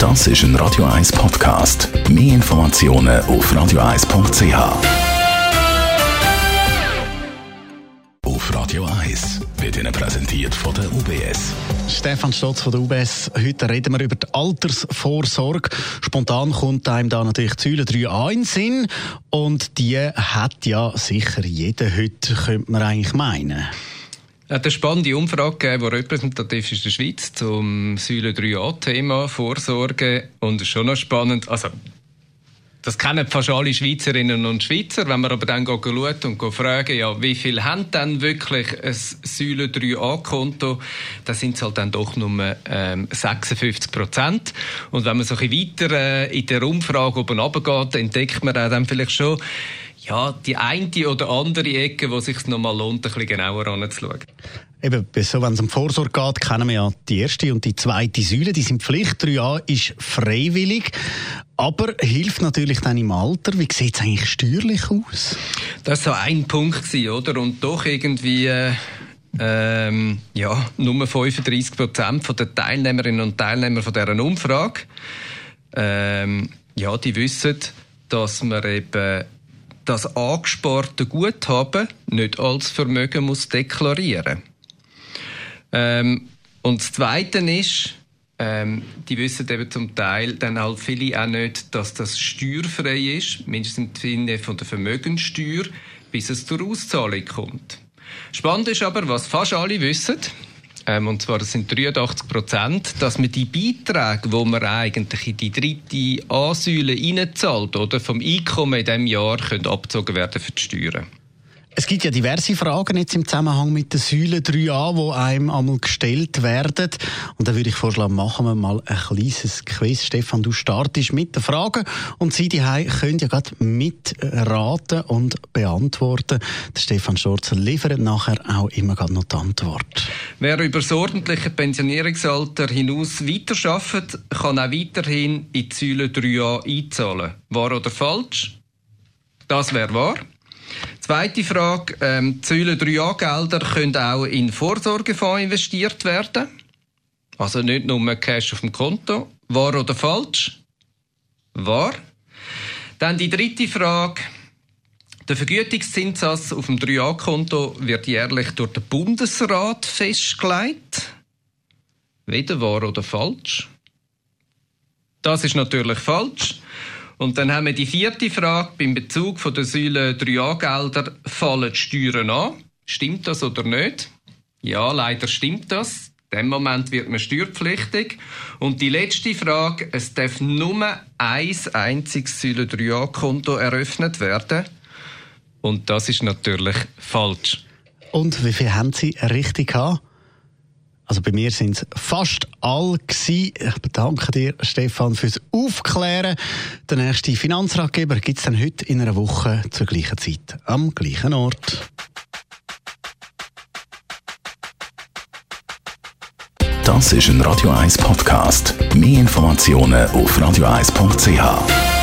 Das ist ein Radio 1 Podcast. Mehr Informationen auf radio1.ch. Auf Radio 1 wird Ihnen präsentiert von der UBS. Stefan Stotz von der UBS. Heute reden wir über die Altersvorsorge. Spontan kommt einem da natürlich Säule 3a in Sinn. Und die hat ja sicher jeder heute, könnte man eigentlich meinen. Es hat eine spannende Umfrage gegeben, die repräsentativ ist in der Schweiz zum Säule 3a-Thema Vorsorge. Und es ist schon noch spannend. Also, das kennen fast alle Schweizerinnen und Schweizer. Wenn man aber dann schaut und fragen, ja, wie viel haben denn wirklich ein Säule 3a-Konto, dann sind es halt dann doch nur ähm, 56 Prozent. Und wenn man so ein bisschen weiter äh, in der Umfrage oben runtergeht, entdeckt man dann vielleicht schon, ja, die eine oder andere Ecke, wo es sich nochmal lohnt, ein bisschen genauer anzuschauen. Eben, so, wenn es um Vorsorge geht, kennen wir ja die erste und die zweite Säule. Die sind Pflicht. 3a ist freiwillig. Aber hilft natürlich dann im Alter. Wie sieht es eigentlich steuerlich aus? Das war so ein Punkt, oder? Und doch irgendwie, äh, ähm, ja, nur 35 Prozent der Teilnehmerinnen und Teilnehmer von dieser Umfrage, ähm, ja, die wissen, dass man eben das angesparte Guthaben nicht als Vermögen muss deklarieren ähm, Und das Zweite ist, ähm, die wissen eben zum Teil dann halt viele auch nicht, dass das steuerfrei ist, mindestens im Sinne von der Vermögenssteuer, bis es zur Auszahlung kommt. Spannend ist aber, was fast alle wissen, ähm, und zwar das sind 83 Prozent, dass man die Beiträge, die man eigentlich in die dritte Asyle reinzahlt, oder vom Einkommen in diesem Jahr, können abgezogen werden für die Steuern. Es gibt ja diverse Fragen jetzt im Zusammenhang mit der Säule 3a, die einem einmal gestellt werden. Und da würde ich vorschlagen, machen wir mal ein kleines Quiz. Stefan, du startest mit den Fragen und Sie die können ja gerade mitraten und beantworten. Der Stefan Schorzer liefert nachher auch immer gerade noch die Antwort. Wer über das ordentliche Pensionierungsalter hinaus weiterarbeitet, kann auch weiterhin in die Säule 3a einzahlen. Wahr oder falsch? Das wäre wahr. Zweite Frage. Ähm, Säule 3a-Gelder können auch in Vorsorgefonds investiert werden. Also nicht nur Cash auf dem Konto. Wahr oder falsch? Wahr. Dann die dritte Frage. Der Vergütungszinssatz auf dem 3a-Konto wird jährlich durch den Bundesrat festgelegt. Wieder wahr oder falsch? Das ist natürlich falsch. Und dann haben wir die vierte Frage. Beim Bezug von der Säule 3a-Gelder fallen die Steuern an. Stimmt das oder nicht? Ja, leider stimmt das. In dem Moment wird man steuerpflichtig. Und die letzte Frage. Es darf nur ein einziges Säule 3a-Konto eröffnet werden. Und das ist natürlich falsch. Und wie viel haben Sie richtig gehabt? Also bei mir sind es fast alle gewesen. Ich bedanke dir, Stefan, fürs Aufklären. Der nächste Finanzratgeber gibt es dann heute in einer Woche zur gleichen Zeit am gleichen Ort. Das ist ein Radio 1 Podcast. Mehr Informationen auf radio1.ch.